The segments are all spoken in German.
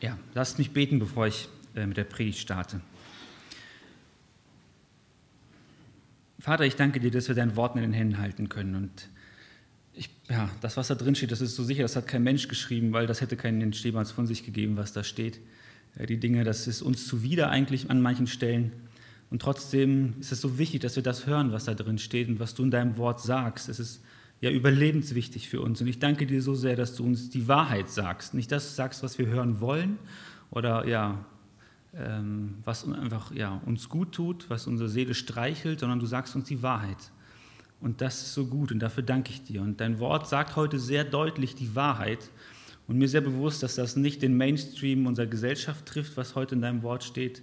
Ja, lasst mich beten, bevor ich äh, mit der Predigt starte. Vater, ich danke dir, dass wir dein Wort in den Händen halten können. Und ich, ja, das, was da drin steht, das ist so sicher, das hat kein Mensch geschrieben, weil das hätte keinen Stehmanns von sich gegeben, was da steht. Die Dinge, das ist uns zuwider eigentlich an manchen Stellen. Und trotzdem ist es so wichtig, dass wir das hören, was da drin steht und was du in deinem Wort sagst. Es ist ja überlebenswichtig für uns. Und ich danke dir so sehr, dass du uns die Wahrheit sagst. Nicht das sagst, was wir hören wollen oder ja, ähm, was einfach ja, uns gut tut, was unsere Seele streichelt, sondern du sagst uns die Wahrheit. Und das ist so gut und dafür danke ich dir. Und dein Wort sagt heute sehr deutlich die Wahrheit. Und mir sehr bewusst, dass das nicht den Mainstream unserer Gesellschaft trifft, was heute in deinem Wort steht.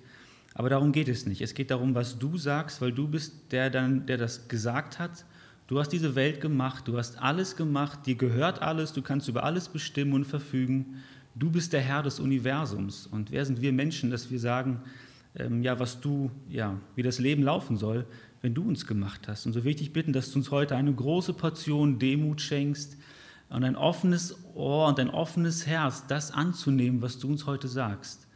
Aber darum geht es nicht. Es geht darum, was du sagst, weil du bist der, der das gesagt hat Du hast diese Welt gemacht, du hast alles gemacht, dir gehört alles, du kannst über alles bestimmen und verfügen. Du bist der Herr des Universums. Und wer sind wir Menschen, dass wir sagen, ähm, ja, was du, ja, wie das Leben laufen soll, wenn du uns gemacht hast. Und so will ich dich bitten, dass du uns heute eine große Portion Demut schenkst und ein offenes Ohr und ein offenes Herz, das anzunehmen, was du uns heute sagst.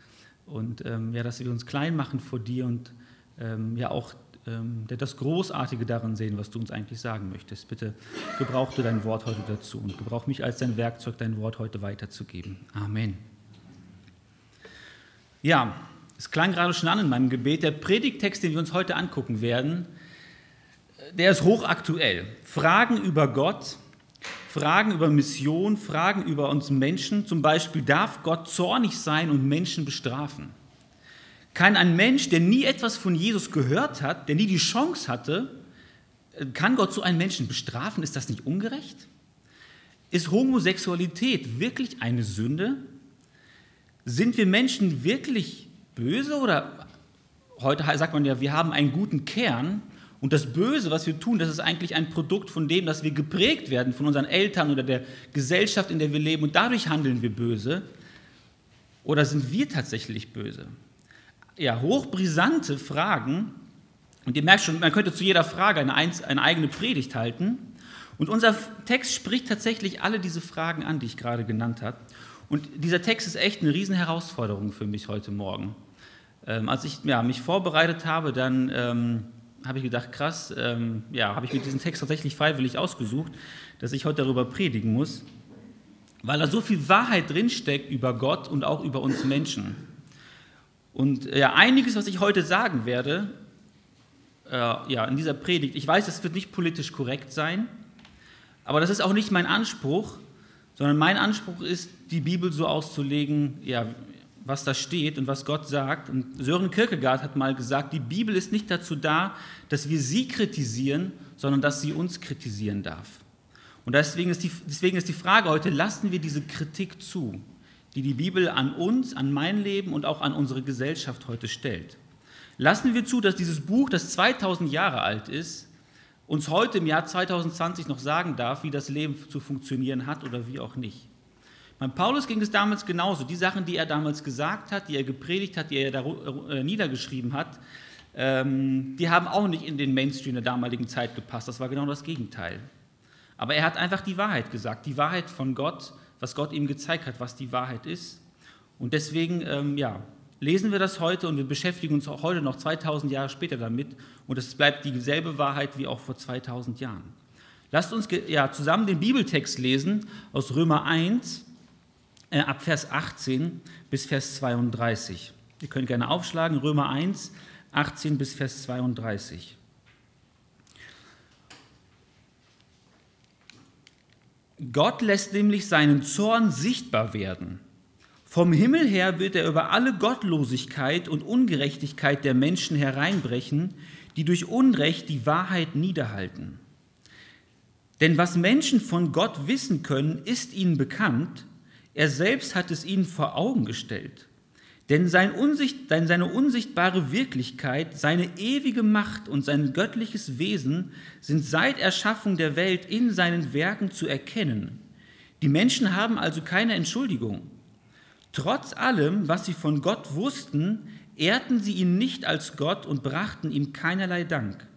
Und ähm, ja, dass wir uns klein machen vor dir und ähm, ja auch ähm, das Großartige darin sehen, was du uns eigentlich sagen möchtest. Bitte gebrauch du dein Wort heute dazu und gebrauch mich als dein Werkzeug, dein Wort heute weiterzugeben. Amen. Ja, es klang gerade schon an in meinem Gebet. Der Predigtext, den wir uns heute angucken werden, der ist hochaktuell. Fragen über Gott, Fragen über Mission, Fragen über uns Menschen. Zum Beispiel, darf Gott zornig sein und Menschen bestrafen? Kann ein Mensch, der nie etwas von Jesus gehört hat, der nie die Chance hatte, kann Gott so einen Menschen bestrafen? Ist das nicht ungerecht? Ist Homosexualität wirklich eine Sünde? Sind wir Menschen wirklich böse oder heute sagt man ja, wir haben einen guten Kern und das Böse, was wir tun, das ist eigentlich ein Produkt von dem, dass wir geprägt werden von unseren Eltern oder der Gesellschaft, in der wir leben und dadurch handeln wir böse? Oder sind wir tatsächlich böse? Ja, hochbrisante Fragen. Und ihr merkt schon, man könnte zu jeder Frage eine, eine eigene Predigt halten. Und unser Text spricht tatsächlich alle diese Fragen an, die ich gerade genannt habe. Und dieser Text ist echt eine Riesenherausforderung für mich heute Morgen. Ähm, als ich ja, mich vorbereitet habe, dann ähm, habe ich gedacht, krass, ähm, ja, habe ich mir diesen Text tatsächlich freiwillig ausgesucht, dass ich heute darüber predigen muss, weil da so viel Wahrheit drinsteckt über Gott und auch über uns Menschen. Und äh, ja, einiges, was ich heute sagen werde, äh, ja, in dieser Predigt, ich weiß, es wird nicht politisch korrekt sein, aber das ist auch nicht mein Anspruch, sondern mein Anspruch ist, die Bibel so auszulegen, ja, was da steht und was Gott sagt. Und Sören Kierkegaard hat mal gesagt, die Bibel ist nicht dazu da, dass wir sie kritisieren, sondern dass sie uns kritisieren darf. Und deswegen ist die, deswegen ist die Frage heute, lassen wir diese Kritik zu? Die die Bibel an uns, an mein Leben und auch an unsere Gesellschaft heute stellt. Lassen wir zu, dass dieses Buch, das 2000 Jahre alt ist, uns heute im Jahr 2020 noch sagen darf, wie das Leben zu funktionieren hat oder wie auch nicht. Beim Paulus ging es damals genauso. Die Sachen, die er damals gesagt hat, die er gepredigt hat, die er äh, niedergeschrieben hat, ähm, die haben auch nicht in den Mainstream der damaligen Zeit gepasst. Das war genau das Gegenteil. Aber er hat einfach die Wahrheit gesagt, die Wahrheit von Gott, was Gott ihm gezeigt hat, was die Wahrheit ist. Und deswegen, ähm, ja, lesen wir das heute und wir beschäftigen uns auch heute noch 2000 Jahre später damit. Und es bleibt dieselbe Wahrheit wie auch vor 2000 Jahren. Lasst uns ja, zusammen den Bibeltext lesen aus Römer 1 äh, ab Vers 18 bis Vers 32. Ihr könnt gerne aufschlagen, Römer 1, 18 bis Vers 32. Gott lässt nämlich seinen Zorn sichtbar werden. Vom Himmel her wird er über alle Gottlosigkeit und Ungerechtigkeit der Menschen hereinbrechen, die durch Unrecht die Wahrheit niederhalten. Denn was Menschen von Gott wissen können, ist ihnen bekannt, er selbst hat es ihnen vor Augen gestellt. Denn sein Unsicht, seine unsichtbare Wirklichkeit, seine ewige Macht und sein göttliches Wesen sind seit Erschaffung der Welt in seinen Werken zu erkennen. Die Menschen haben also keine Entschuldigung. Trotz allem, was sie von Gott wussten, ehrten sie ihn nicht als Gott und brachten ihm keinerlei Dank.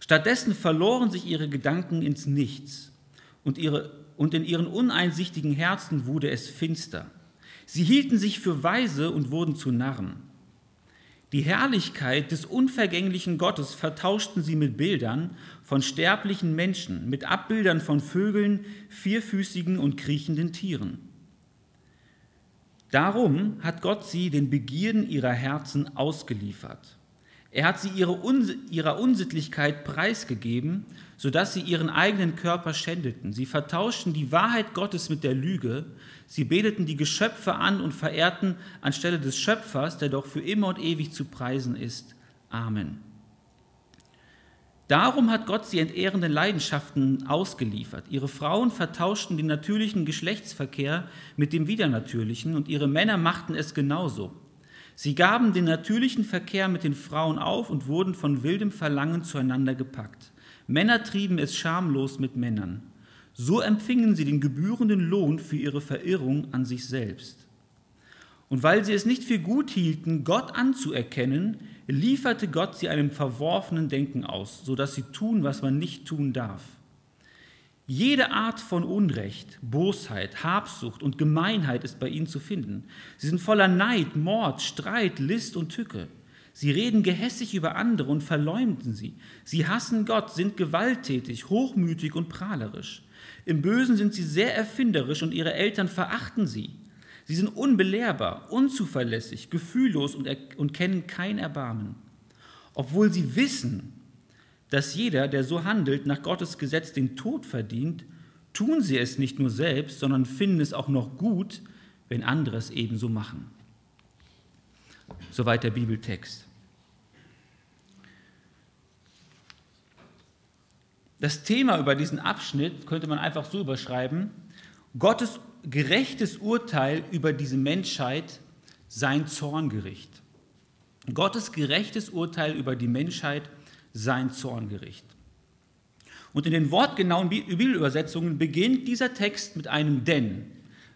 Stattdessen verloren sich ihre Gedanken ins Nichts und, ihre, und in ihren uneinsichtigen Herzen wurde es finster. Sie hielten sich für weise und wurden zu Narren. Die Herrlichkeit des unvergänglichen Gottes vertauschten sie mit Bildern von sterblichen Menschen, mit Abbildern von Vögeln, vierfüßigen und kriechenden Tieren. Darum hat Gott sie den Begierden ihrer Herzen ausgeliefert. Er hat sie ihre ihrer Unsittlichkeit preisgegeben, sodass sie ihren eigenen Körper schändeten. Sie vertauschten die Wahrheit Gottes mit der Lüge. Sie beteten die Geschöpfe an und verehrten anstelle des Schöpfers, der doch für immer und ewig zu preisen ist. Amen. Darum hat Gott sie entehrenden Leidenschaften ausgeliefert. Ihre Frauen vertauschten den natürlichen Geschlechtsverkehr mit dem widernatürlichen und ihre Männer machten es genauso. Sie gaben den natürlichen Verkehr mit den Frauen auf und wurden von wildem Verlangen zueinander gepackt. Männer trieben es schamlos mit Männern. So empfingen sie den gebührenden Lohn für ihre Verirrung an sich selbst. Und weil sie es nicht für gut hielten, Gott anzuerkennen, lieferte Gott sie einem verworfenen Denken aus, sodass sie tun, was man nicht tun darf. Jede Art von Unrecht, Bosheit, Habsucht und Gemeinheit ist bei ihnen zu finden. Sie sind voller Neid, Mord, Streit, List und Tücke. Sie reden gehässig über andere und verleumden sie. Sie hassen Gott, sind gewalttätig, hochmütig und prahlerisch. Im Bösen sind sie sehr erfinderisch und ihre Eltern verachten sie. Sie sind unbelehrbar, unzuverlässig, gefühllos und, und kennen kein Erbarmen. Obwohl sie wissen, dass jeder, der so handelt, nach Gottes Gesetz den Tod verdient, tun sie es nicht nur selbst, sondern finden es auch noch gut, wenn andere es ebenso machen. Soweit der Bibeltext. Das Thema über diesen Abschnitt könnte man einfach so überschreiben, Gottes gerechtes Urteil über diese Menschheit, sein Zorngericht. Gottes gerechtes Urteil über die Menschheit, sein Zorngericht. Und in den wortgenauen Bibelübersetzungen beginnt dieser Text mit einem Denn,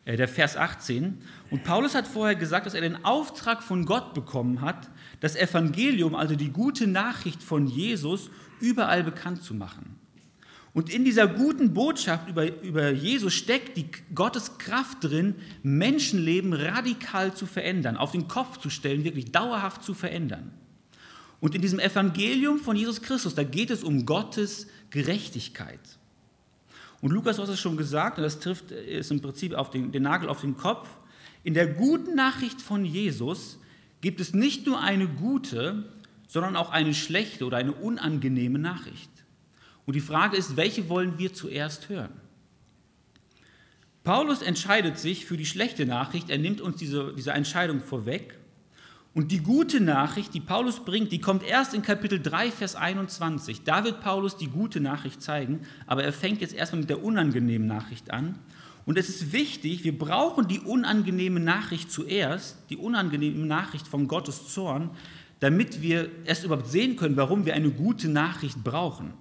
äh, der Vers 18. Und Paulus hat vorher gesagt, dass er den Auftrag von Gott bekommen hat, das Evangelium, also die gute Nachricht von Jesus, überall bekannt zu machen. Und in dieser guten Botschaft über, über Jesus steckt die Gottes Kraft drin, Menschenleben radikal zu verändern, auf den Kopf zu stellen, wirklich dauerhaft zu verändern. Und in diesem Evangelium von Jesus Christus, da geht es um Gottes Gerechtigkeit. Und Lukas hat es schon gesagt, und das trifft ist im Prinzip auf den, den Nagel auf den Kopf. In der guten Nachricht von Jesus gibt es nicht nur eine gute, sondern auch eine schlechte oder eine unangenehme Nachricht. Und die Frage ist, welche wollen wir zuerst hören? Paulus entscheidet sich für die schlechte Nachricht, er nimmt uns diese, diese Entscheidung vorweg und die gute Nachricht, die Paulus bringt, die kommt erst in Kapitel 3, Vers 21. Da wird Paulus die gute Nachricht zeigen, aber er fängt jetzt erstmal mit der unangenehmen Nachricht an. Und es ist wichtig, wir brauchen die unangenehme Nachricht zuerst, die unangenehme Nachricht von Gottes Zorn, damit wir erst überhaupt sehen können, warum wir eine gute Nachricht brauchen.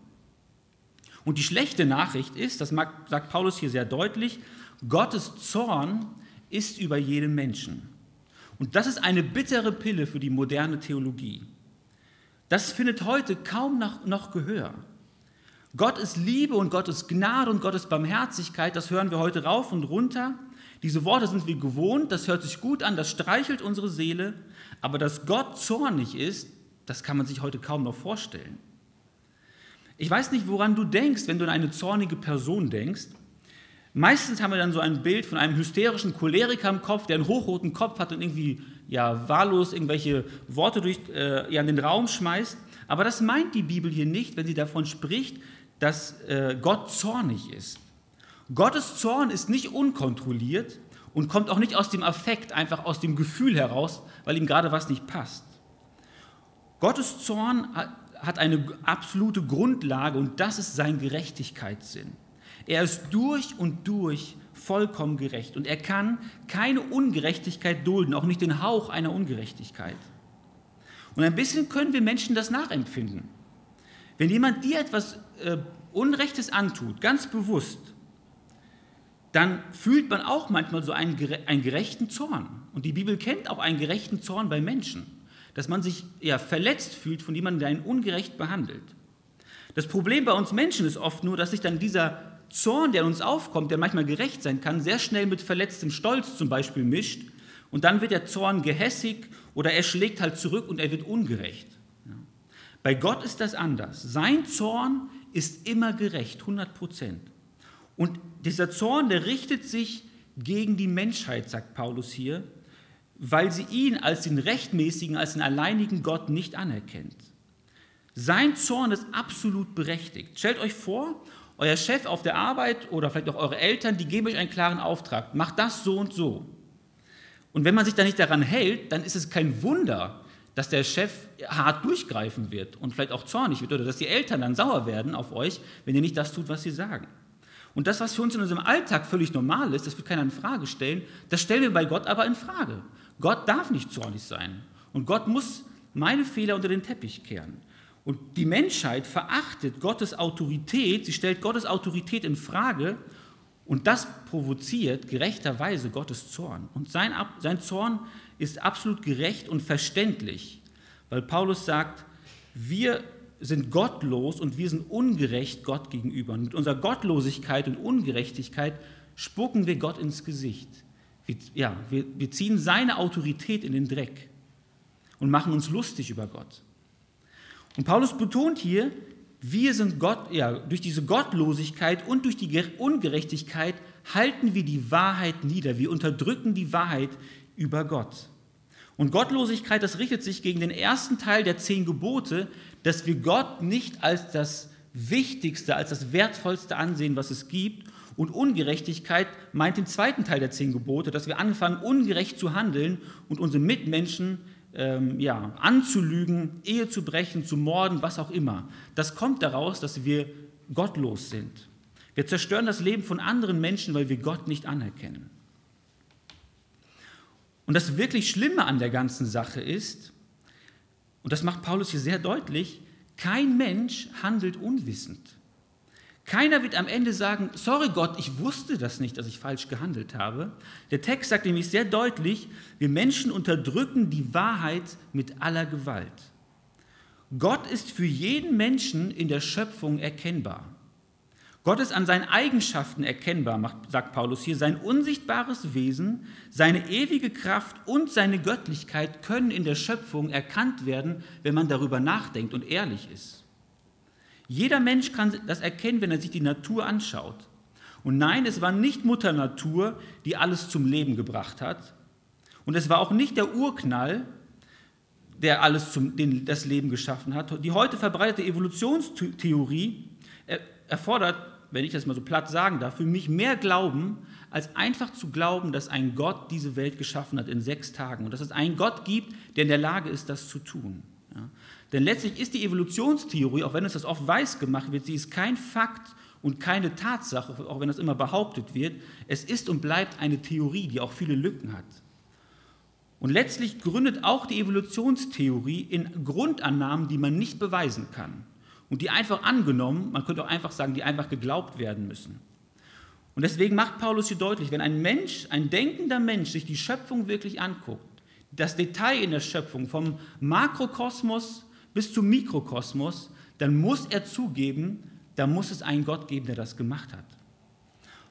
Und die schlechte Nachricht ist, das sagt Paulus hier sehr deutlich, Gottes Zorn ist über jedem Menschen. Und das ist eine bittere Pille für die moderne Theologie. Das findet heute kaum noch, Gehör. Gott ist Liebe und Gott ist Gnade und Gott ist Barmherzigkeit, das hören wir heute rauf und runter. Diese Worte sind wir gewohnt, das hört sich gut an, das streichelt unsere Seele, aber dass Gott zornig ist, das kann man sich heute kaum noch vorstellen. Ich weiß nicht, woran du denkst, wenn du an eine zornige Person denkst. Meistens haben wir dann so ein Bild von einem hysterischen Choleriker im Kopf, der einen hochroten Kopf hat und irgendwie ja, wahllos irgendwelche Worte durch, äh, ja, in den Raum schmeißt. Aber das meint die Bibel hier nicht, wenn sie davon spricht, dass äh, Gott zornig ist. Gottes Zorn ist nicht unkontrolliert und kommt auch nicht aus dem Affekt, einfach aus dem Gefühl heraus, weil ihm gerade was nicht passt. Gottes Zorn hat eine absolute Grundlage und das ist sein Gerechtigkeitssinn. Er ist durch und durch vollkommen gerecht und er kann keine Ungerechtigkeit dulden, auch nicht den Hauch einer Ungerechtigkeit. Und ein bisschen können wir Menschen das nachempfinden. Wenn jemand dir etwas äh, Unrechtes antut, ganz bewusst, dann fühlt man auch manchmal so einen, einen gerechten Zorn. Und die Bibel kennt auch einen gerechten Zorn bei Menschen, dass man sich ja, verletzt fühlt von jemandem, der einen ungerecht behandelt. Das Problem bei uns Menschen ist oft nur, dass sich dann dieser Zorn, der in uns aufkommt, der manchmal gerecht sein kann, sehr schnell mit verletztem Stolz zum Beispiel mischt, und dann wird der Zorn gehässig oder er schlägt halt zurück und er wird ungerecht. Bei Gott ist das anders. Sein Zorn ist immer gerecht, 100 Prozent. Und dieser Zorn, der richtet sich gegen die Menschheit, sagt Paulus hier, weil sie ihn als den rechtmäßigen, als den alleinigen Gott nicht anerkennt. Sein Zorn ist absolut berechtigt. Stellt euch vor, euer Chef auf der Arbeit oder vielleicht auch eure Eltern, die geben euch einen klaren Auftrag. Macht das so und so. Und wenn man sich da nicht daran hält, dann ist es kein Wunder, dass der Chef hart durchgreifen wird und vielleicht auch zornig wird oder dass die Eltern dann sauer werden auf euch, wenn ihr nicht das tut, was sie sagen. Und das, was für uns in unserem Alltag völlig normal ist, das wird keiner in Frage stellen, das stellen wir bei Gott aber in Frage. Gott darf nicht zornig sein. Und Gott muss meine Fehler unter den Teppich kehren. Und die Menschheit verachtet Gottes Autorität, sie stellt Gottes Autorität in Frage und das provoziert gerechterweise Gottes Zorn. Und sein, sein Zorn ist absolut gerecht und verständlich, weil Paulus sagt, wir sind gottlos und wir sind ungerecht Gott gegenüber. Und mit unserer Gottlosigkeit und Ungerechtigkeit spucken wir Gott ins Gesicht. Wir, ja, wir, wir ziehen seine Autorität in den Dreck und machen uns lustig über Gott. Und Paulus betont hier, wir sind Gott, ja, durch diese Gottlosigkeit und durch die Ungerechtigkeit halten wir die Wahrheit nieder. Wir unterdrücken die Wahrheit über Gott. Und Gottlosigkeit, das richtet sich gegen den ersten Teil der zehn Gebote, dass wir Gott nicht als das Wichtigste, als das Wertvollste ansehen, was es gibt. Und Ungerechtigkeit meint den zweiten Teil der zehn Gebote, dass wir anfangen, ungerecht zu handeln und unsere Mitmenschen ähm, ja, anzulügen, Ehe zu brechen, zu morden, was auch immer. Das kommt daraus, dass wir gottlos sind. Wir zerstören das Leben von anderen Menschen, weil wir Gott nicht anerkennen. Und das wirklich Schlimme an der ganzen Sache ist, und das macht Paulus hier sehr deutlich, kein Mensch handelt unwissend. Keiner wird am Ende sagen, sorry Gott, ich wusste das nicht, dass ich falsch gehandelt habe. Der Text sagt nämlich sehr deutlich, wir Menschen unterdrücken die Wahrheit mit aller Gewalt. Gott ist für jeden Menschen in der Schöpfung erkennbar. Gott ist an seinen Eigenschaften erkennbar, sagt Paulus hier. Sein unsichtbares Wesen, seine ewige Kraft und seine Göttlichkeit können in der Schöpfung erkannt werden, wenn man darüber nachdenkt und ehrlich ist. Jeder Mensch kann das erkennen, wenn er sich die Natur anschaut. Und nein, es war nicht Mutter Natur, die alles zum Leben gebracht hat. Und es war auch nicht der Urknall, der alles zum, den, das Leben geschaffen hat. Die heute verbreitete Evolutionstheorie erfordert, wenn ich das mal so platt sagen darf, für mich mehr Glauben, als einfach zu glauben, dass ein Gott diese Welt geschaffen hat in sechs Tagen und dass es einen Gott gibt, der in der Lage ist, das zu tun. Ja. Denn letztlich ist die Evolutionstheorie, auch wenn es das oft weiß gemacht wird, sie ist kein Fakt und keine Tatsache, auch wenn das immer behauptet wird. Es ist und bleibt eine Theorie, die auch viele Lücken hat. Und letztlich gründet auch die Evolutionstheorie in Grundannahmen, die man nicht beweisen kann und die einfach angenommen, man könnte auch einfach sagen, die einfach geglaubt werden müssen. Und deswegen macht Paulus hier deutlich, wenn ein Mensch, ein denkender Mensch sich die Schöpfung wirklich anguckt, das Detail in der Schöpfung vom Makrokosmos bis zum Mikrokosmos, dann muss er zugeben, da muss es einen Gott geben, der das gemacht hat.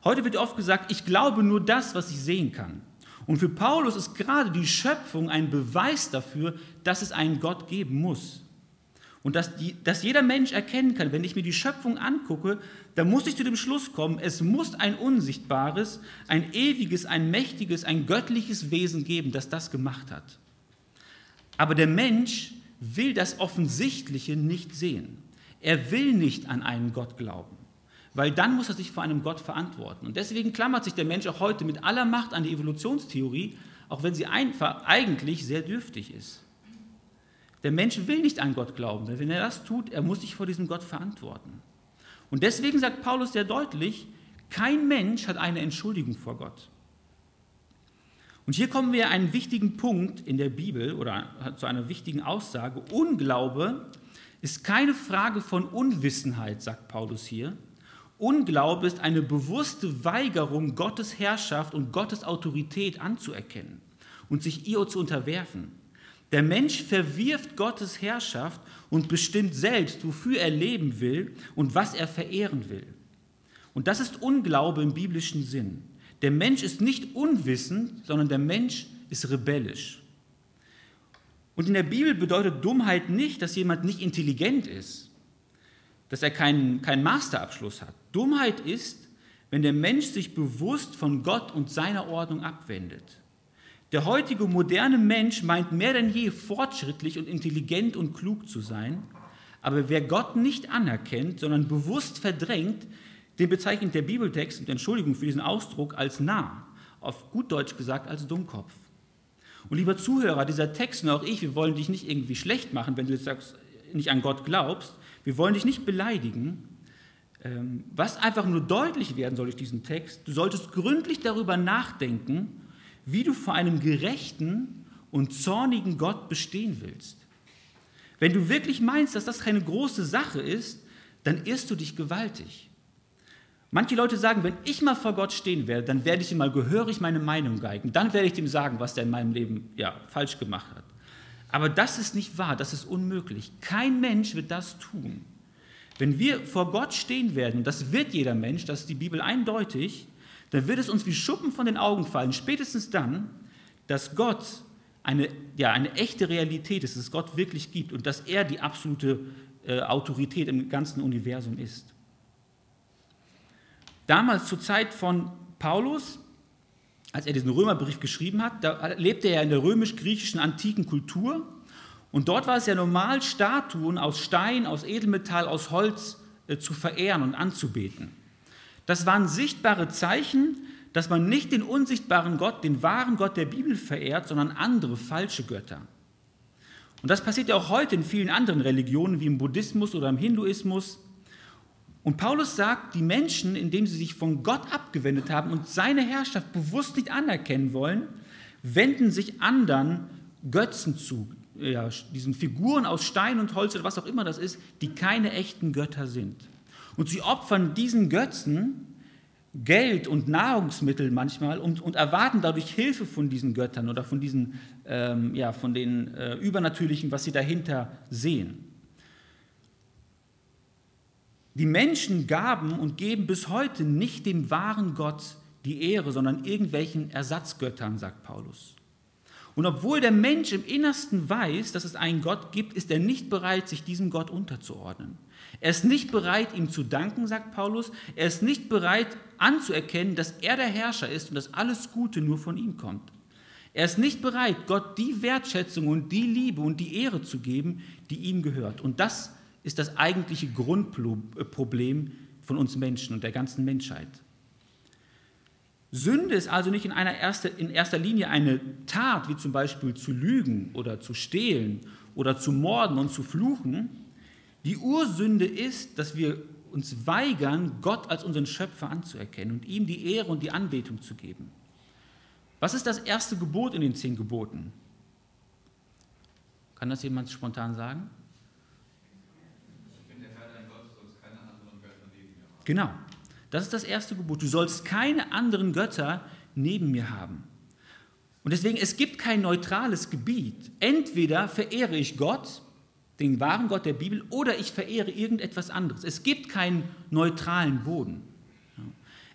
Heute wird oft gesagt, ich glaube nur das, was ich sehen kann. Und für Paulus ist gerade die Schöpfung ein Beweis dafür, dass es einen Gott geben muss. Und dass, die, dass jeder Mensch erkennen kann, wenn ich mir die Schöpfung angucke, dann muss ich zu dem Schluss kommen, es muss ein unsichtbares, ein ewiges, ein mächtiges, ein göttliches Wesen geben, das das gemacht hat. Aber der Mensch will das Offensichtliche nicht sehen. Er will nicht an einen Gott glauben, weil dann muss er sich vor einem Gott verantworten. Und deswegen klammert sich der Mensch auch heute mit aller Macht an die Evolutionstheorie, auch wenn sie eigentlich sehr dürftig ist. Der Mensch will nicht an Gott glauben, denn wenn er das tut, er muss sich vor diesem Gott verantworten. Und deswegen sagt Paulus sehr deutlich, kein Mensch hat eine Entschuldigung vor Gott. Und hier kommen wir an einen wichtigen Punkt in der Bibel oder zu einer wichtigen Aussage. Unglaube ist keine Frage von Unwissenheit, sagt Paulus hier. Unglaube ist eine bewusste Weigerung, Gottes Herrschaft und Gottes Autorität anzuerkennen und sich ihr zu unterwerfen. Der Mensch verwirft Gottes Herrschaft und bestimmt selbst, wofür er leben will und was er verehren will. Und das ist Unglaube im biblischen Sinn. Der Mensch ist nicht unwissend, sondern der Mensch ist rebellisch. Und in der Bibel bedeutet Dummheit nicht, dass jemand nicht intelligent ist, dass er keinen, keinen Masterabschluss hat. Dummheit ist, wenn der Mensch sich bewusst von Gott und seiner Ordnung abwendet. Der heutige moderne Mensch meint mehr denn je fortschrittlich und intelligent und klug zu sein, aber wer Gott nicht anerkennt, sondern bewusst verdrängt, den bezeichnet der Bibeltext, und Entschuldigung für diesen Ausdruck, als nah, auf gut Deutsch gesagt als Dummkopf. Und lieber Zuhörer, dieser Text und auch ich, wir wollen dich nicht irgendwie schlecht machen, wenn du jetzt sagst, nicht an Gott glaubst, wir wollen dich nicht beleidigen. Ähm, was einfach nur deutlich werden soll durch diesen Text, du solltest gründlich darüber nachdenken, wie du vor einem gerechten und zornigen Gott bestehen willst. Wenn du wirklich meinst, dass das keine große Sache ist, dann irrst du dich gewaltig. Manche Leute sagen, wenn ich mal vor Gott stehen werde, dann werde ich ihm mal gehörig meine Meinung geigen. Dann werde ich ihm sagen, was er in meinem Leben ja, falsch gemacht hat. Aber das ist nicht wahr, das ist unmöglich. Kein Mensch wird das tun. Wenn wir vor Gott stehen werden, das wird jeder Mensch, das ist die Bibel eindeutig, dann wird es uns wie Schuppen von den Augen fallen, spätestens dann, dass Gott eine, ja, eine echte Realität ist, dass es Gott wirklich gibt und dass er die absolute äh, Autorität im ganzen Universum ist. Damals zur Zeit von Paulus, als er diesen Römerbrief geschrieben hat, da lebte er in der römisch-griechischen antiken Kultur und dort war es ja normal, Statuen aus Stein, aus Edelmetall, aus Holz äh, zu verehren und anzubeten. Das waren sichtbare Zeichen, dass man nicht den unsichtbaren Gott, den wahren Gott der Bibel verehrt, sondern andere falsche Götter. Und das passiert ja auch heute in vielen anderen Religionen, wie im Buddhismus oder im Hinduismus. Und Paulus sagt, die Menschen, indem sie sich von Gott abgewendet haben und seine Herrschaft bewusst nicht anerkennen wollen, wenden sich anderen Götzen zu, ja, diesen Figuren aus Stein und Holz oder was auch immer das ist, die keine echten Götter sind. Und sie opfern diesen Götzen Geld und Nahrungsmittel manchmal und, und, erwarten dadurch Hilfe von diesen Göttern oder von diesen, ähm, ja, von den äh, Übernatürlichen, was sie dahinter sehen. Die Menschen gaben und geben bis heute nicht dem wahren Gott die Ehre, sondern irgendwelchen Ersatzgöttern, sagt Paulus. Und obwohl der Mensch im Innersten weiß, dass es einen Gott gibt, ist er nicht bereit, sich diesem Gott unterzuordnen. Er ist nicht bereit, ihm zu danken, sagt Paulus. Er ist nicht bereit anzuerkennen, dass er der Herrscher ist und dass alles Gute nur von ihm kommt. Er ist nicht bereit, Gott die Wertschätzung und die Liebe und die Ehre zu geben, die ihm gehört. Und das ist das eigentliche Grundproblem von uns Menschen und der ganzen Menschheit. Sünde ist also nicht in, einer erster, in erster Linie eine Tat, wie zum Beispiel zu lügen oder zu stehlen oder zu morden und zu fluchen, die Ursünde ist, dass wir uns weigern, Gott als unseren Schöpfer anzuerkennen und ihm die Ehre und die Anbetung zu geben. Was ist das erste Gebot in den zehn Geboten? Kann das jemand spontan sagen? Genau, das ist das erste Gebot. Du sollst keine anderen Götter neben mir haben. Und deswegen, es gibt kein neutrales Gebiet. Entweder verehre ich Gott den wahren Gott der Bibel oder ich verehre irgendetwas anderes. Es gibt keinen neutralen Boden.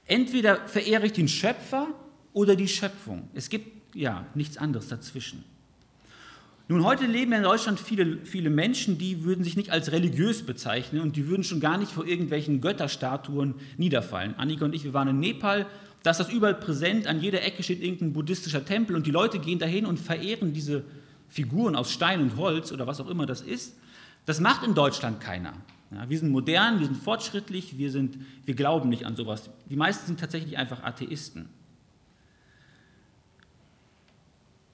Entweder verehre ich den Schöpfer oder die Schöpfung. Es gibt ja nichts anderes dazwischen. Nun, heute leben in Deutschland viele, viele Menschen, die würden sich nicht als religiös bezeichnen und die würden schon gar nicht vor irgendwelchen Götterstatuen niederfallen. Annika und ich, wir waren in Nepal, da ist das überall präsent, an jeder Ecke steht irgendein buddhistischer Tempel und die Leute gehen dahin und verehren diese Figuren aus Stein und Holz oder was auch immer das ist. Das macht in Deutschland keiner. Ja, wir sind modern, wir sind fortschrittlich, wir, sind, wir glauben nicht an sowas. Die meisten sind tatsächlich einfach Atheisten.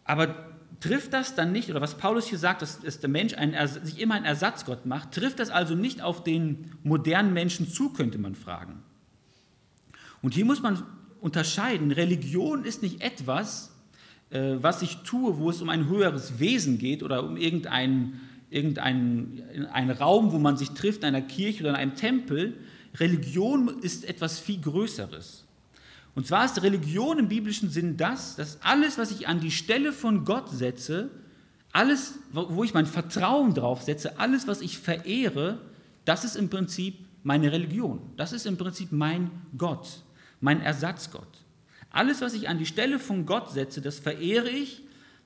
Aber trifft das dann nicht, oder was Paulus hier sagt, dass, dass der Mensch einen, sich immer einen Ersatzgott macht, trifft das also nicht auf den modernen Menschen zu, könnte man fragen. Und hier muss man unterscheiden, Religion ist nicht etwas, äh, was ich tue, wo es um ein höheres Wesen geht oder um irgendeinen irgendein ein Raum, wo man sich trifft, in einer Kirche oder in einem Tempel. Religion ist etwas viel Größeres. Und zwar ist Religion im biblischen Sinn das, dass alles, was ich an die Stelle von Gott setze, alles, wo ich mein Vertrauen drauf setze, alles, was ich verehre, das ist im Prinzip meine Religion. Das ist im Prinzip mein Gott, mein Ersatzgott. Alles, was ich an die Stelle von Gott setze, das verehre ich,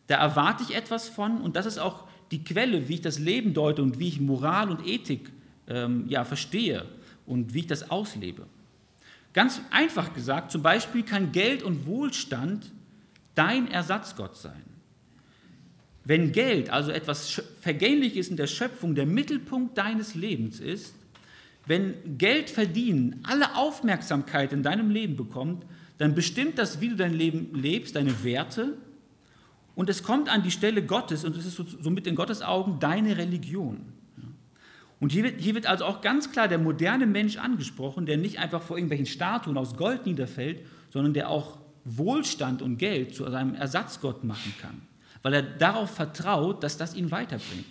Da erwarte ich etwas von und das ist auch die Quelle, wie ich das Leben deute und wie ich Moral und Ethik ähm, ja, verstehe und wie ich das auslebe. Ganz einfach gesagt, zum Beispiel kann Geld und Wohlstand dein Ersatzgott sein. Wenn Geld, also etwas Vergängliches in der Schöpfung, der Mittelpunkt deines Lebens ist, wenn Geld verdienen alle Aufmerksamkeit in deinem Leben bekommt, dann bestimmt das, wie du dein Leben lebst, deine Werte und es kommt an die Stelle Gottes und es ist somit in Gottes Augen deine Religion. Und hier wird, hier wird also auch ganz klar der moderne Mensch angesprochen, der nicht einfach vor irgendwelchen Statuen aus Gold niederfällt, sondern der auch Wohlstand und Geld zu seinem Ersatzgott machen kann, weil er darauf vertraut, dass das ihn weiterbringt.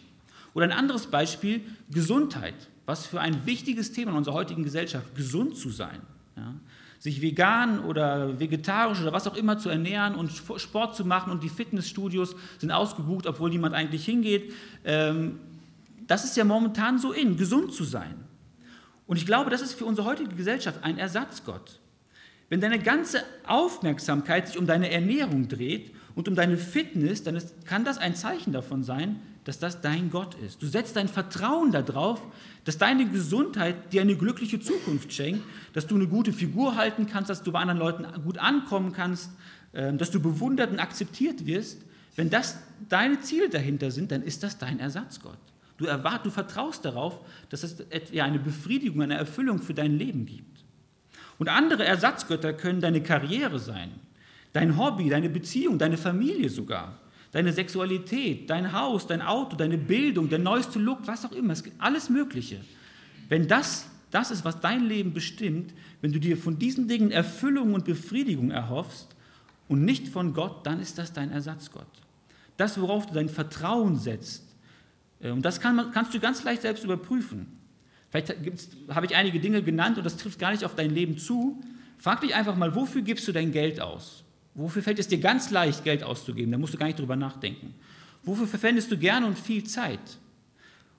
Oder ein anderes Beispiel, Gesundheit. Was für ein wichtiges Thema in unserer heutigen Gesellschaft, gesund zu sein. Ja? Sich vegan oder vegetarisch oder was auch immer zu ernähren und Sport zu machen und die Fitnessstudios sind ausgebucht, obwohl niemand eigentlich hingeht. Ähm, das ist ja momentan so in, gesund zu sein. Und ich glaube, das ist für unsere heutige Gesellschaft ein Ersatzgott. Wenn deine ganze Aufmerksamkeit sich um deine Ernährung dreht und um deine Fitness, dann ist, kann das ein Zeichen davon sein, dass das dein Gott ist. Du setzt dein Vertrauen darauf, dass deine Gesundheit dir eine glückliche Zukunft schenkt, dass du eine gute Figur halten kannst, dass du bei anderen Leuten gut ankommen kannst, ähm, dass du bewundert und akzeptiert wirst. Wenn das deine Ziele dahinter sind, dann ist das dein Ersatzgott. Du, erwart, du vertraust darauf, dass es eine Befriedigung, eine Erfüllung für dein Leben gibt. Und andere Ersatzgötter können deine Karriere sein, dein Hobby, deine Beziehung, deine Familie sogar deine Sexualität, dein Haus, dein Auto, deine Bildung, der neueste Look, was auch immer, alles Mögliche. Wenn das das ist, was dein Leben bestimmt, wenn du dir von diesen Dingen Erfüllung und Befriedigung erhoffst und nicht von Gott, dann ist das dein Ersatzgott. Das, worauf du dein Vertrauen setzt, und das kann, kannst du ganz leicht selbst überprüfen. Vielleicht habe ich einige Dinge genannt und das trifft gar nicht auf dein Leben zu. Frag dich einfach mal, wofür gibst du dein Geld aus? Wofür fällt es dir ganz leicht, Geld auszugeben? Da musst du gar nicht drüber nachdenken. Wofür verwendest du gerne und viel Zeit?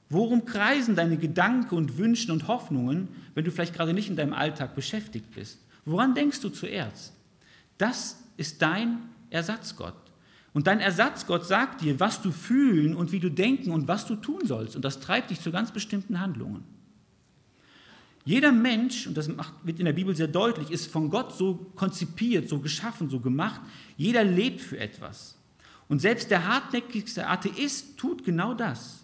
Worum kreisen deine Gedanken und Wünsche und Hoffnungen, wenn du vielleicht gerade nicht in deinem Alltag beschäftigt bist? Woran denkst du zuerst? Das ist dein Ersatzgott. Und dein Ersatzgott sagt dir, was du fühlen und wie du denken und was du tun sollst. Und das treibt dich zu ganz bestimmten Handlungen. Jeder Mensch, und das wird in der Bibel sehr deutlich, ist von Gott so konzipiert, so geschaffen, so gemacht. Jeder lebt für etwas. Und selbst der hartnäckigste Atheist tut genau das.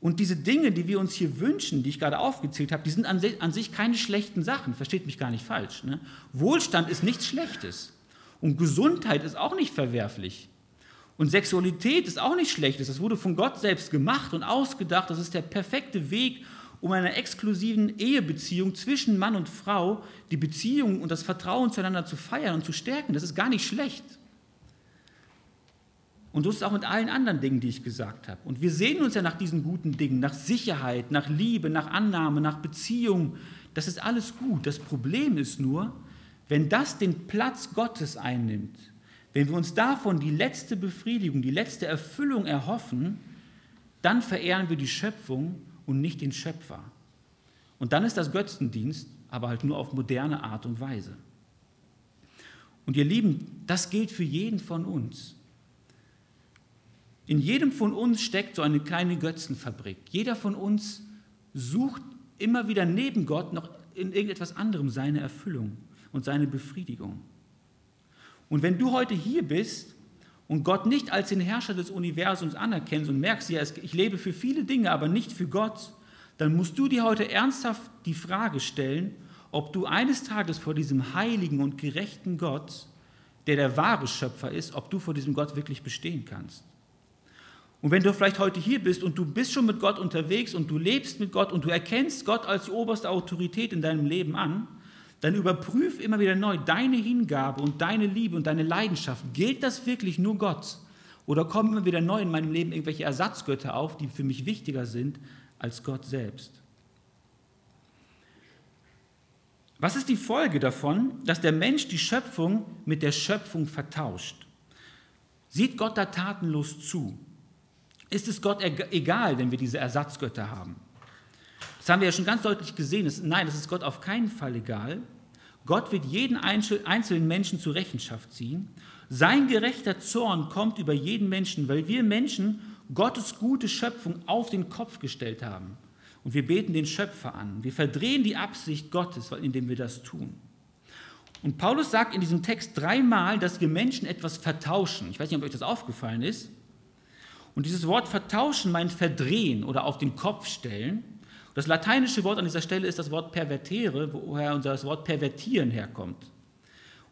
Und diese Dinge, die wir uns hier wünschen, die ich gerade aufgezählt habe, die sind an sich keine schlechten Sachen. Versteht mich gar nicht falsch. Ne? Wohlstand ist nichts Schlechtes. Und Gesundheit ist auch nicht verwerflich. Und Sexualität ist auch nicht Schlechtes. Das wurde von Gott selbst gemacht und ausgedacht. Das ist der perfekte Weg, um einer exklusiven Ehebeziehung zwischen Mann und Frau die Beziehung und das Vertrauen zueinander zu feiern und zu stärken. Das ist gar nicht schlecht. Und so ist es auch mit allen anderen Dingen, die ich gesagt habe. Und wir sehen uns ja nach diesen guten Dingen, nach Sicherheit, nach Liebe, nach Annahme, nach Beziehung. Das ist alles gut. Das Problem ist nur, wenn das den Platz Gottes einnimmt, wenn wir uns davon die letzte Befriedigung, die letzte Erfüllung erhoffen, dann verehren wir die Schöpfung und nicht den Schöpfer. Und dann ist das Götzendienst, aber halt nur auf moderne Art und Weise. Und ihr Lieben, das gilt für jeden von uns. In jedem von uns steckt so eine kleine Götzenfabrik. Jeder von uns sucht immer wieder neben Gott noch in irgendetwas anderem seine Erfüllung und seine Befriedigung. Und wenn du heute hier bist und Gott nicht als den Herrscher des Universums anerkennst und merkst, ja, ich lebe für viele Dinge, aber nicht für Gott, dann musst du dir heute ernsthaft die Frage stellen, ob du eines Tages vor diesem heiligen und gerechten Gott, der der wahre Schöpfer ist, ob du vor diesem Gott wirklich bestehen kannst. Und wenn du vielleicht heute hier bist und du bist schon mit Gott unterwegs und du lebst mit Gott und du erkennst Gott als die oberste Autorität in deinem Leben an, dann überprüf immer wieder neu deine Hingabe und deine Liebe und deine Leidenschaft. Gilt das wirklich nur Gott? Oder kommen immer wieder neu in meinem Leben irgendwelche Ersatzgötter auf, die für mich wichtiger sind als Gott selbst? Was ist die Folge davon, dass der Mensch die Schöpfung mit der Schöpfung vertauscht? Sieht Gott da tatenlos zu? Ist es Gott egal, wenn wir diese Ersatzgötter haben? Haben wir ja schon ganz deutlich gesehen. Das, nein, das ist Gott auf keinen Fall egal. Gott wird jeden einzelnen Menschen zur Rechenschaft ziehen. Sein gerechter Zorn kommt über jeden Menschen, weil wir Menschen Gottes gute Schöpfung auf den Kopf gestellt haben. Und wir beten den Schöpfer an. Wir verdrehen die Absicht Gottes, indem wir das tun. Und Paulus sagt in diesem Text dreimal, dass wir Menschen etwas vertauschen. Ich weiß nicht, ob euch das aufgefallen ist. Und dieses Wort vertauschen meint verdrehen oder auf den Kopf stellen. Das lateinische Wort an dieser Stelle ist das Wort pervertere, woher unser Wort pervertieren herkommt.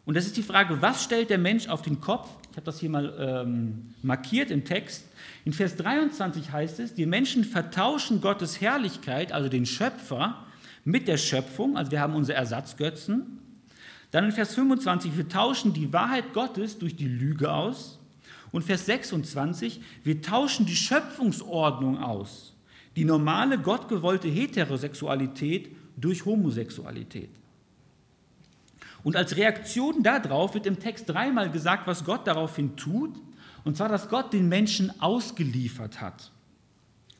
Und das ist die Frage, was stellt der Mensch auf den Kopf? Ich habe das hier mal ähm, markiert im Text. In Vers 23 heißt es, die Menschen vertauschen Gottes Herrlichkeit, also den Schöpfer, mit der Schöpfung, also wir haben unsere Ersatzgötzen. Dann in Vers 25, wir tauschen die Wahrheit Gottes durch die Lüge aus. Und Vers 26, wir tauschen die Schöpfungsordnung aus, die normale gottgewollte Heterosexualität durch Homosexualität. Und als Reaktion darauf wird im Text dreimal gesagt, was Gott daraufhin tut, und zwar, dass Gott den Menschen ausgeliefert hat.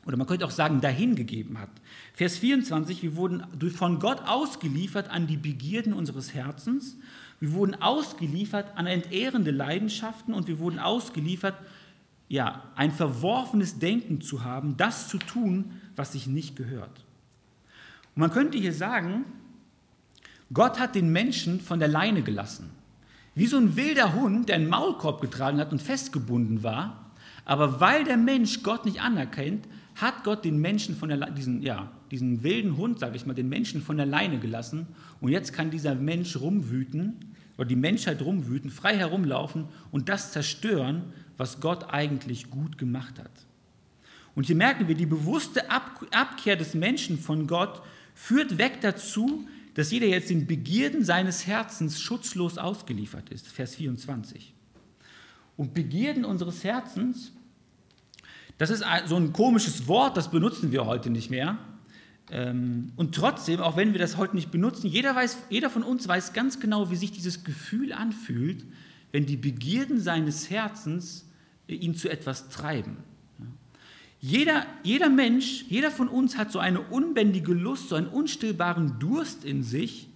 Oder man könnte auch sagen, dahingegeben hat. Vers 24, wir wurden von Gott ausgeliefert an die Begierden unseres Herzens, wir wurden ausgeliefert an entehrende Leidenschaften und wir wurden ausgeliefert, ja, ein verworfenes Denken zu haben, das zu tun, was sich nicht gehört. Und man könnte hier sagen, Gott hat den Menschen von der Leine gelassen. Wie so ein wilder Hund, der einen Maulkorb getragen hat und festgebunden war. Aber weil der Mensch Gott nicht anerkennt, hat Gott den Menschen von der diesen, ja, diesen wilden Hund, sage ich mal, den Menschen von der Leine gelassen. Und jetzt kann dieser Mensch rumwüten oder die Menschheit rumwüten, frei herumlaufen und das zerstören, was Gott eigentlich gut gemacht hat. Und hier merken wir, die bewusste Abkehr des Menschen von Gott führt weg dazu, dass jeder jetzt den Begierden seines Herzens schutzlos ausgeliefert ist. Vers 24. Und Begierden unseres Herzens, das ist so ein komisches Wort, das benutzen wir heute nicht mehr. Ähm, und trotzdem, auch wenn wir das heute nicht benutzen, jeder, weiß, jeder von uns weiß ganz genau, wie sich dieses Gefühl anfühlt, wenn die Begierden seines Herzens ihn zu etwas treiben. Jeder, jeder Mensch, jeder von uns hat so eine unbändige Lust, so einen unstillbaren Durst in sich,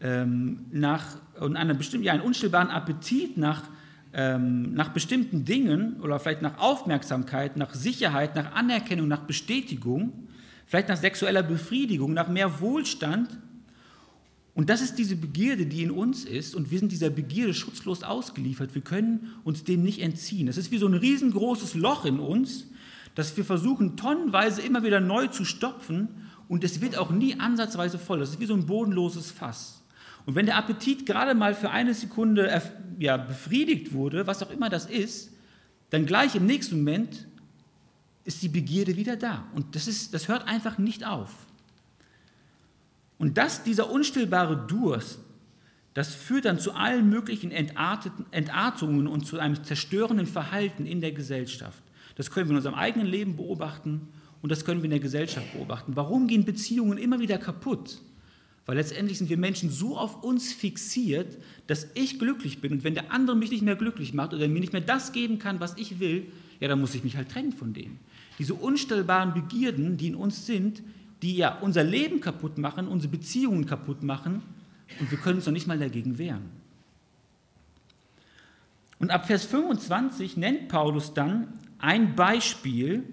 ähm, nach, und einen, bestimmten, ja, einen unstillbaren Appetit nach, ähm, nach bestimmten Dingen oder vielleicht nach Aufmerksamkeit, nach Sicherheit, nach Anerkennung, nach Bestätigung, vielleicht nach sexueller Befriedigung, nach mehr Wohlstand. Und das ist diese Begierde, die in uns ist, und wir sind dieser Begierde schutzlos ausgeliefert. Wir können uns dem nicht entziehen. Es ist wie so ein riesengroßes Loch in uns, dass wir versuchen, tonnenweise immer wieder neu zu stopfen und es wird auch nie ansatzweise voll. Das ist wie so ein bodenloses Fass. Und wenn der Appetit gerade mal für eine Sekunde ja, befriedigt wurde, was auch immer das ist, dann gleich im nächsten Moment ist die Begierde wieder da. Und das, ist, das hört einfach nicht auf. Und das, dieser unstillbare Durst, das führt dann zu allen möglichen Entartungen und zu einem zerstörenden Verhalten in der Gesellschaft. Das können wir in unserem eigenen Leben beobachten und das können wir in der Gesellschaft beobachten. Warum gehen Beziehungen immer wieder kaputt? Weil letztendlich sind wir Menschen so auf uns fixiert, dass ich glücklich bin. Und wenn der andere mich nicht mehr glücklich macht oder mir nicht mehr das geben kann, was ich will, ja, dann muss ich mich halt trennen von dem. Diese unstellbaren Begierden, die in uns sind, die ja unser Leben kaputt machen, unsere Beziehungen kaputt machen, und wir können uns noch nicht mal dagegen wehren. Und ab Vers 25 nennt Paulus dann ein Beispiel,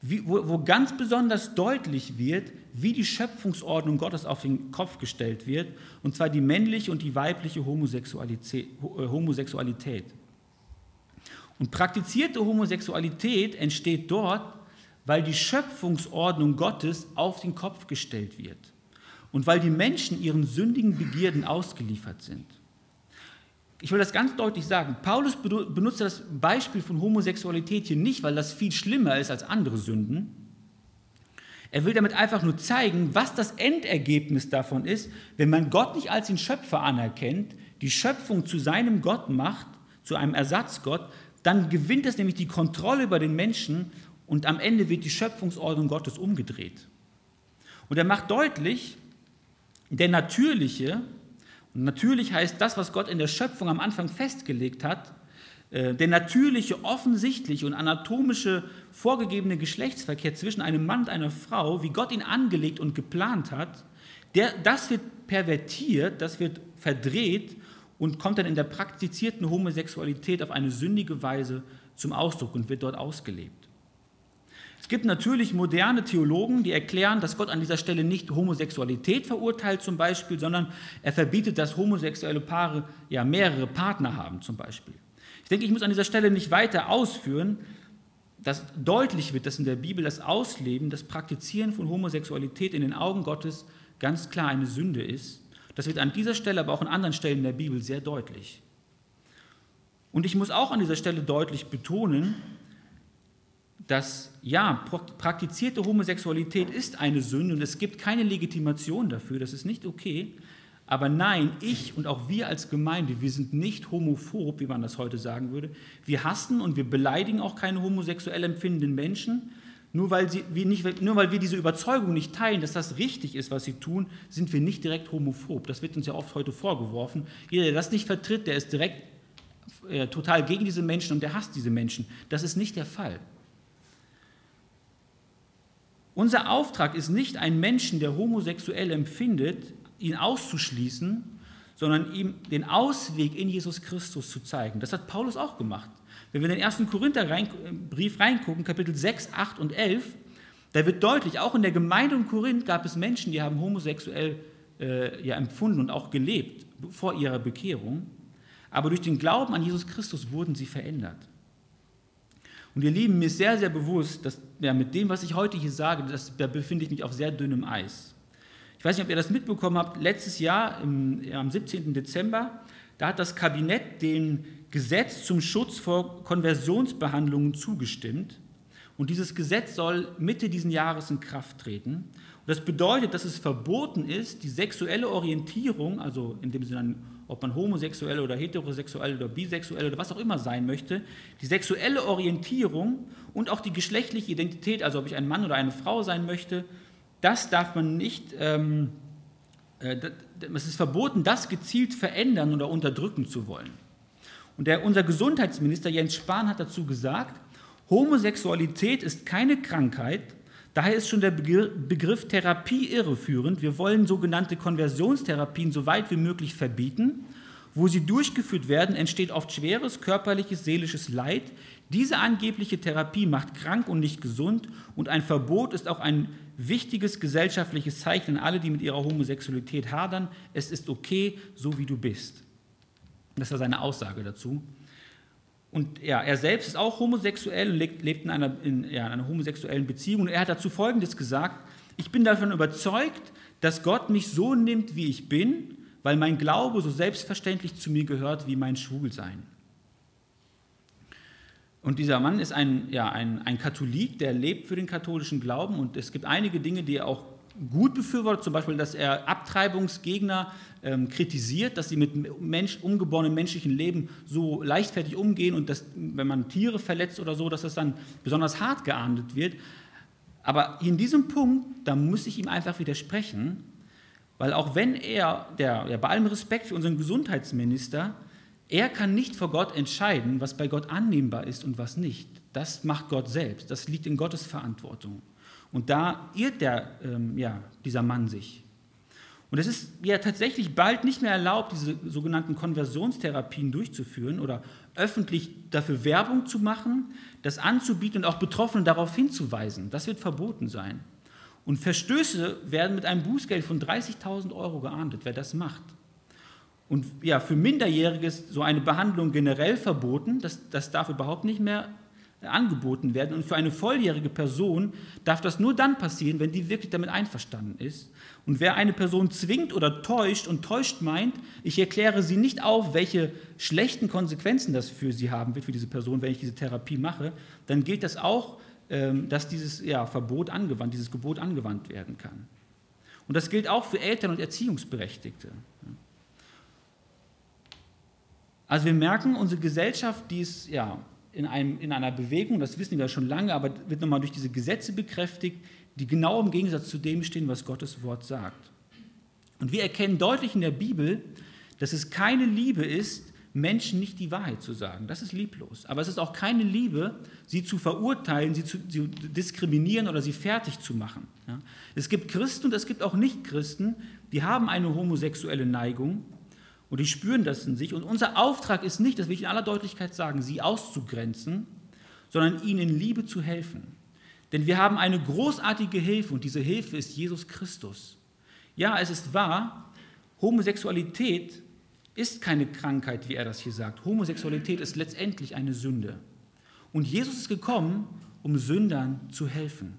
wie, wo, wo ganz besonders deutlich wird, wie die Schöpfungsordnung Gottes auf den Kopf gestellt wird, und zwar die männliche und die weibliche Homosexualität. Äh, Homosexualität. Und praktizierte Homosexualität entsteht dort, weil die Schöpfungsordnung Gottes auf den Kopf gestellt wird und weil die Menschen ihren sündigen Begierden ausgeliefert sind. Ich will das ganz deutlich sagen. Paulus benutzt das Beispiel von Homosexualität hier nicht, weil das viel schlimmer ist als andere Sünden. Er will damit einfach nur zeigen, was das Endergebnis davon ist, wenn man Gott nicht als den Schöpfer anerkennt, die Schöpfung zu seinem Gott macht, zu einem Ersatzgott, dann gewinnt es nämlich die Kontrolle über den Menschen und am Ende wird die Schöpfungsordnung Gottes umgedreht. Und er macht deutlich, der natürliche, und natürlich heißt das, was Gott in der Schöpfung am Anfang festgelegt hat, äh, der natürliche, offensichtliche und anatomische vorgegebene Geschlechtsverkehr zwischen einem Mann und einer Frau, wie Gott ihn angelegt und geplant hat, Der, das wird pervertiert, das wird verdreht und kommt dann in der praktizierten Homosexualität auf eine sündige Weise zum Ausdruck und wird dort ausgelebt. Es gibt natürlich moderne Theologen, die erklären, dass Gott an dieser Stelle nicht Homosexualität verurteilt zum Beispiel, sondern er verbietet, dass homosexuelle Paare ja mehrere Partner haben zum Beispiel. Ich denke, ich muss an dieser Stelle nicht weiter ausführen, dass deutlich wird, dass in der Bibel das Ausleben, das Praktizieren von Homosexualität in den Augen Gottes ganz klar eine Sünde ist. Das wird an dieser Stelle, aber auch an anderen Stellen in der Bibel sehr deutlich. Und ich muss auch an dieser Stelle deutlich betonen, dass ja, praktizierte Homosexualität ist eine Sünde und es gibt keine Legitimation dafür, das ist nicht okay. Aber nein, ich und auch wir als Gemeinde, wir sind nicht homophob, wie man das heute sagen würde. Wir hassen und wir beleidigen auch keine homosexuell empfindenden Menschen. Nur weil, sie, wir nicht, nur weil wir diese Überzeugung nicht teilen, dass das richtig ist, was sie tun, sind wir nicht direkt homophob. Das wird uns ja oft heute vorgeworfen. Jeder, der das nicht vertritt, der ist direkt äh, total gegen diese Menschen und der hasst diese Menschen. Das ist nicht der Fall. Unser Auftrag ist nicht, einen Menschen, der homosexuell empfindet, ihn auszuschließen, sondern ihm den Ausweg in Jesus Christus zu zeigen. Das hat Paulus auch gemacht. Wenn wir in den ersten Korintherbrief reingucken, Kapitel 6, 8 und 11, da wird deutlich, auch in der Gemeinde in Korinth gab es Menschen, die haben homosexuell äh, ja, empfunden und auch gelebt vor ihrer Bekehrung. Aber durch den Glauben an Jesus Christus wurden sie verändert. Und ihr Lieben, mir ist sehr, sehr bewusst, dass ja, mit dem, was ich heute hier sage, das, da befinde ich mich auf sehr dünnem Eis. Ich weiß nicht, ob ihr das mitbekommen habt, letztes Jahr, im, ja, am 17. Dezember, da hat das Kabinett dem Gesetz zum Schutz vor Konversionsbehandlungen zugestimmt. Und dieses Gesetz soll Mitte diesen Jahres in Kraft treten. Und das bedeutet, dass es verboten ist, die sexuelle Orientierung, also in dem Sinne ob man homosexuell oder heterosexuell oder bisexuell oder was auch immer sein möchte, die sexuelle Orientierung und auch die geschlechtliche Identität, also ob ich ein Mann oder eine Frau sein möchte, das darf man nicht, ähm, äh, es ist verboten, das gezielt verändern oder unterdrücken zu wollen. Und der, unser Gesundheitsminister Jens Spahn hat dazu gesagt, Homosexualität ist keine Krankheit, Daher ist schon der Begriff Therapie irreführend. Wir wollen sogenannte Konversionstherapien so weit wie möglich verbieten. Wo sie durchgeführt werden, entsteht oft schweres körperliches, seelisches Leid. Diese angebliche Therapie macht krank und nicht gesund und ein Verbot ist auch ein wichtiges gesellschaftliches Zeichen an alle, die mit ihrer Homosexualität hadern. Es ist okay, so wie du bist. Das war seine Aussage dazu. Und ja, er selbst ist auch homosexuell und lebt in einer, in, ja, in einer homosexuellen Beziehung. Und er hat dazu Folgendes gesagt, ich bin davon überzeugt, dass Gott mich so nimmt, wie ich bin, weil mein Glaube so selbstverständlich zu mir gehört wie mein Schwulsein. Und dieser Mann ist ein, ja, ein, ein Katholik, der lebt für den katholischen Glauben und es gibt einige Dinge, die er auch gut befürwortet, zum Beispiel, dass er Abtreibungsgegner ähm, kritisiert, dass sie mit Mensch, umgeborenen menschlichen Leben so leichtfertig umgehen und dass, wenn man Tiere verletzt oder so, dass das dann besonders hart geahndet wird. Aber in diesem Punkt, da muss ich ihm einfach widersprechen, weil auch wenn er, der, ja, bei allem Respekt für unseren Gesundheitsminister, er kann nicht vor Gott entscheiden, was bei Gott annehmbar ist und was nicht. Das macht Gott selbst. Das liegt in Gottes Verantwortung. Und da irrt der, ähm, ja, dieser Mann sich. Und es ist ja tatsächlich bald nicht mehr erlaubt, diese sogenannten Konversionstherapien durchzuführen oder öffentlich dafür Werbung zu machen, das anzubieten und auch Betroffene darauf hinzuweisen. Das wird verboten sein. Und Verstöße werden mit einem Bußgeld von 30.000 Euro geahndet, wer das macht. Und ja, für Minderjährige ist so eine Behandlung generell verboten. Das, das darf überhaupt nicht mehr angeboten werden. Und für eine volljährige Person darf das nur dann passieren, wenn die wirklich damit einverstanden ist. Und wer eine Person zwingt oder täuscht und täuscht meint, ich erkläre sie nicht auf, welche schlechten Konsequenzen das für sie haben wird, für diese Person, wenn ich diese Therapie mache, dann gilt das auch, ähm, dass dieses ja, Verbot angewandt, dieses Gebot angewandt werden kann. Und das gilt auch für Eltern und Erziehungsberechtigte. Also wir merken, unsere Gesellschaft, die ist ja in, einem, in einer Bewegung, das wissen wir schon lange, aber wird nochmal durch diese Gesetze bekräftigt, die genau im Gegensatz zu dem stehen, was Gottes Wort sagt. Und wir erkennen deutlich in der Bibel, dass es keine Liebe ist, Menschen nicht die Wahrheit zu sagen. Das ist lieblos. Aber es ist auch keine Liebe, sie zu verurteilen, sie zu, sie diskriminieren oder sie fertig zu machen. Ja? Es gibt Christen und es gibt auch Nichtchristen, die haben eine homosexuelle Neigung und die spüren das in sich. Und unser Auftrag ist nicht, das will ich in aller Deutlichkeit sagen, sie auszugrenzen, sondern ihnen in Liebe zu helfen. Denn wir haben eine großartige Hilfe und diese Hilfe ist Jesus Christus. Ja, es ist wahr, Homosexualität ist keine Krankheit, wie er das hier sagt. Homosexualität ist letztendlich eine Sünde. Und Jesus ist gekommen, um Sündern zu helfen.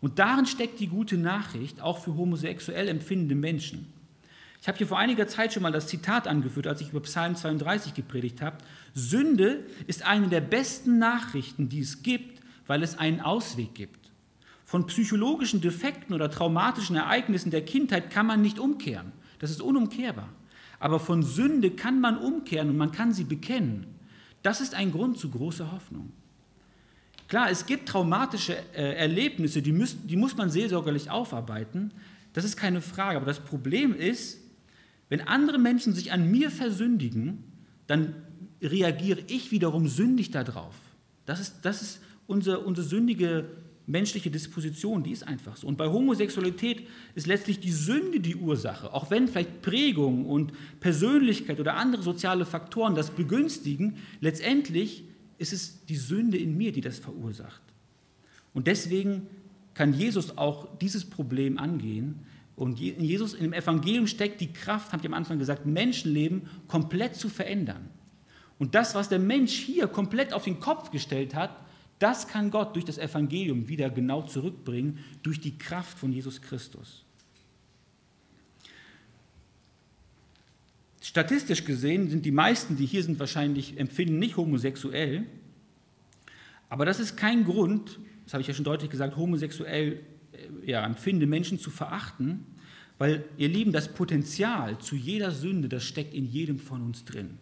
Und darin steckt die gute Nachricht, auch für homosexuell empfindende Menschen. Ich habe hier vor einiger Zeit schon mal das Zitat angeführt, als ich über Psalm 32 gepredigt habe. Sünde ist eine der besten Nachrichten, die es gibt, weil es einen Ausweg gibt. Von psychologischen Defekten oder traumatischen Ereignissen der Kindheit kann man nicht umkehren. Das ist unumkehrbar. Aber von Sünde kann man umkehren und man kann sie bekennen. Das ist ein Grund zu großer Hoffnung. Klar, es gibt traumatische äh, Erlebnisse, die, muss man seelsorgerlich aufarbeiten. Das ist keine Frage. Aber das Problem ist, wenn andere Menschen sich an mir versündigen, dann reagiere ich wiederum sündig darauf. Das ist, das ist unsere, unsere sündige menschliche Disposition, die ist einfach so. Und bei Homosexualität ist letztlich die Sünde die Ursache, auch wenn vielleicht Prägung und Persönlichkeit oder andere soziale Faktoren das begünstigen, letztendlich ist es die Sünde in mir, die das verursacht. Und deswegen kann Jesus auch dieses Problem angehen. Und in Jesus, im Evangelium steckt die Kraft, habt ihr am Anfang gesagt, Menschenleben komplett zu verändern. Und das, was der Mensch hier komplett auf den Kopf gestellt hat, das kann Gott durch das Evangelium wieder genau zurückbringen, durch die Kraft von Jesus Christus. Statistisch gesehen sind die meisten, die hier sind, wahrscheinlich empfinden nicht homosexuell. Aber das ist kein Grund, das habe ich ja schon deutlich gesagt, homosexuell ja, empfindende Menschen zu verachten, weil ihr Lieben, das Potenzial zu jeder Sünde, das steckt in jedem von uns drin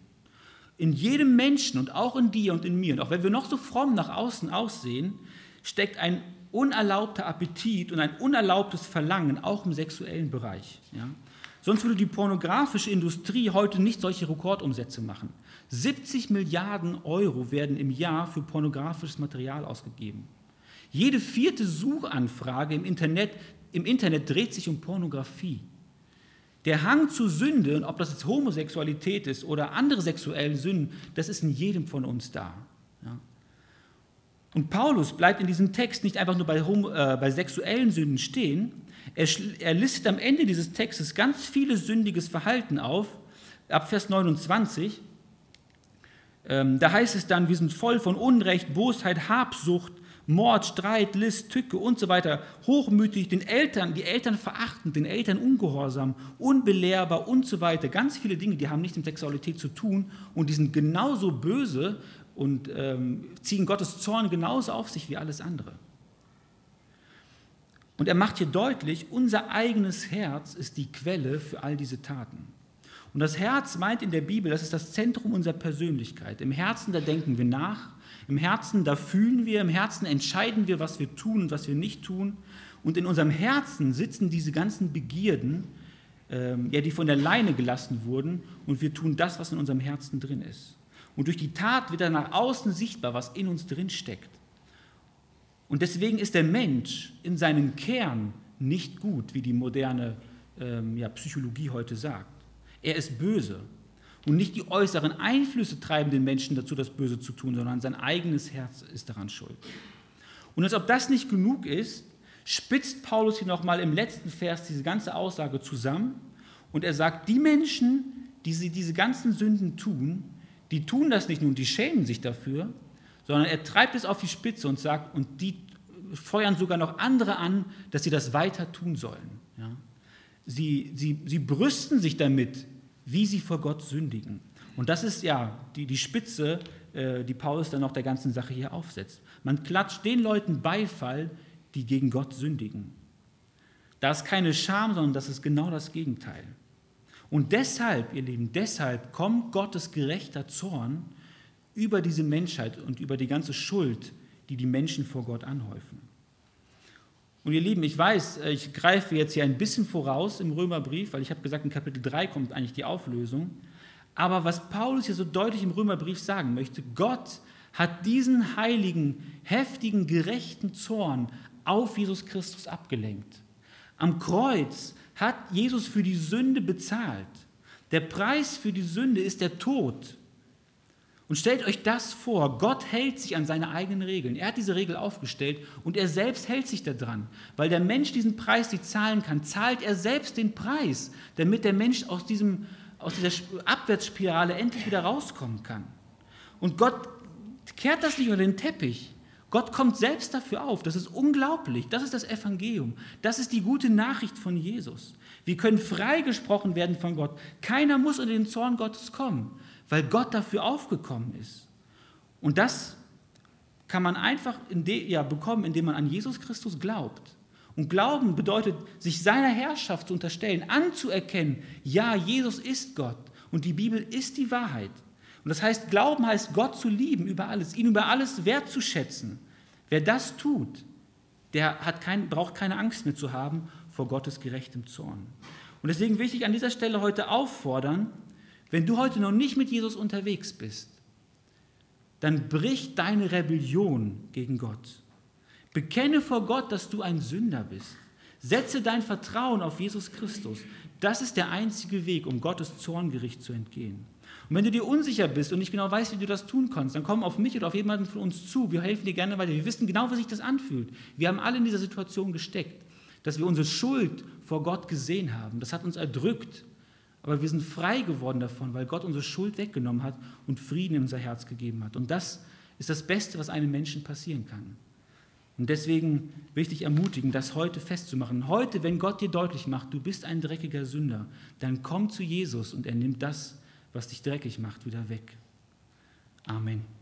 in jedem Menschen und auch in dir und in mir, und auch wenn wir noch so fromm nach außen aussehen, steckt ein unerlaubter Appetit und ein unerlaubtes Verlangen, auch im sexuellen Bereich. Ja? Sonst würde die pornografische Industrie heute nicht solche Rekordumsätze machen. 70 Milliarden Euro werden im Jahr für pornografisches Material ausgegeben. Jede vierte Suchanfrage im Internet, im Internet dreht sich um Pornografie. Der Hang zu Sünde, ob das jetzt Homosexualität ist oder andere sexuelle Sünden, das ist in jedem von uns da. Ja. Und Paulus bleibt in diesem Text nicht einfach nur bei, äh, bei sexuellen Sünden stehen, er, er listet am Ende dieses Textes ganz viele sündiges Verhalten auf, ab Vers 29. Ähm, da heißt es dann, wir sind voll von Unrecht, Bosheit, Habsucht, Mord, Streit, List, Tücke und so weiter, hochmütig, den Eltern, die Eltern verachtend, den Eltern ungehorsam, unbelehrbar und so weiter. Ganz viele Dinge, die haben nichts mit Sexualität zu tun und die sind genauso böse und ähm, ziehen Gottes Zorn genauso auf sich wie alles andere. Und er macht hier deutlich, unser eigenes Herz ist die Quelle für all diese Taten. Und das Herz meint in der Bibel, das ist das Zentrum unserer Persönlichkeit. Im Herzen, da denken wir nach, im Herzen, da fühlen wir, im Herzen entscheiden wir, was wir tun und was wir nicht tun. Und in unserem Herzen sitzen diese ganzen Begierden, ähm, ja, die von der Leine gelassen wurden, und wir tun das, was in unserem Herzen drin ist. Und durch die Tat wird dann nach außen sichtbar, was in uns drin steckt. Und deswegen ist der Mensch in seinem Kern nicht gut, wie die moderne ähm, ja, Psychologie heute sagt. Er ist böse. Und nicht die äußeren Einflüsse treiben den Menschen dazu, das Böse zu tun, sondern sein eigenes Herz ist daran schuld. Und als ob das nicht genug ist, spitzt Paulus hier nochmal im letzten Vers diese ganze Aussage zusammen und er sagt, die Menschen, die sie diese ganzen Sünden tun, die tun das nicht nur und die schämen sich dafür, sondern er treibt es auf die Spitze und sagt, und die feuern sogar noch andere an, dass sie das weiter tun sollen. Ja? Sie, sie, sie brüsten sich damit, wie sie vor Gott sündigen. Und das ist ja die, die Spitze, äh, die Paulus dann noch der ganzen Sache hier aufsetzt. Man klatscht den Leuten Beifall, die gegen Gott sündigen. Da ist keine Scham, sondern das ist genau das Gegenteil. Und deshalb, ihr Lieben, deshalb kommt Gottes gerechter Zorn über diese Menschheit und über die ganze Schuld, die die Menschen vor Gott anhäufen. Und ihr Lieben, ich weiß, äh, ich greife jetzt hier ein bisschen voraus im Römerbrief, weil ich habe gesagt, in Kapitel 3 kommt eigentlich die Auflösung. Aber was Paulus hier so deutlich im Römerbrief sagen möchte, Gott hat diesen heiligen, heftigen, gerechten Zorn auf Jesus Christus abgelenkt. Am Kreuz hat Jesus für die Sünde bezahlt. Der Preis für die Sünde ist der Tod. Und stellt euch das vor, Gott hält sich an seine eigenen Regeln. Er hat diese Regel aufgestellt und er selbst hält sich daran. Weil der Mensch diesen Preis nicht zahlen kann, zahlt er selbst den Preis, damit der Mensch aus, diesem, aus dieser Abwärtsspirale endlich wieder rauskommen kann. Und Gott kehrt das nicht unter den Teppich. Gott kommt selbst dafür auf. Das ist unglaublich. Das ist das Evangelium. Das ist die gute Nachricht von Jesus. Wir können freigesprochen werden von Gott. Keiner muss unter den Zorn Gottes kommen weil Gott dafür aufgekommen ist. Und das kann man einfach in ja, bekommen, indem man an Jesus Christus glaubt. Und Glauben bedeutet, sich seiner Herrschaft zu unterstellen, anzuerkennen, ja, Jesus ist Gott und die Bibel ist die Wahrheit. Und das heißt, Glauben heißt, Gott zu lieben über alles, ihn über alles wertzuschätzen. Wer das tut, der kein, braucht keine Angst mehr zu haben vor Gottes gerechtem Zorn. Und deswegen will ich dich an dieser Stelle heute auffordern, wenn du heute noch nicht mit Jesus unterwegs bist, dann bricht deine Rebellion gegen Gott. Bekenne vor Gott, dass du ein Sünder bist. Setze dein Vertrauen auf Jesus Christus. Das ist der einzige Weg, um Gottes Zorngericht zu entgehen. Und wenn du dir unsicher bist und nicht genau weißt, wie du das tun kannst, dann komm auf mich oder auf jemanden von uns zu. Wir helfen dir gerne weiter. Wir wissen genau, wie sich das anfühlt. Wir haben alle in dieser Situation gesteckt, dass wir unsere Schuld vor Gott gesehen haben. Das hat uns erdrückt. Aber wir sind frei geworden davon, weil Gott unsere Schuld weggenommen hat und Frieden in unser Herz gegeben hat. Und das ist das Beste, was einem Menschen passieren kann. Und deswegen will ich dich ermutigen, das heute festzumachen. Heute, wenn Gott dir deutlich macht, du bist ein dreckiger Sünder, dann komm zu Jesus und er nimmt das, was dich dreckig macht, wieder weg. Amen.